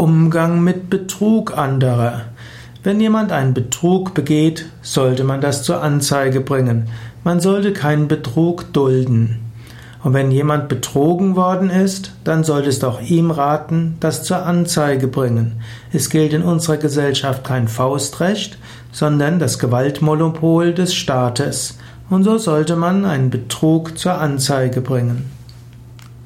Umgang mit Betrug anderer. Wenn jemand einen Betrug begeht, sollte man das zur Anzeige bringen. Man sollte keinen Betrug dulden. Und wenn jemand betrogen worden ist, dann solltest du auch ihm raten, das zur Anzeige bringen. Es gilt in unserer Gesellschaft kein Faustrecht, sondern das Gewaltmonopol des Staates. Und so sollte man einen Betrug zur Anzeige bringen.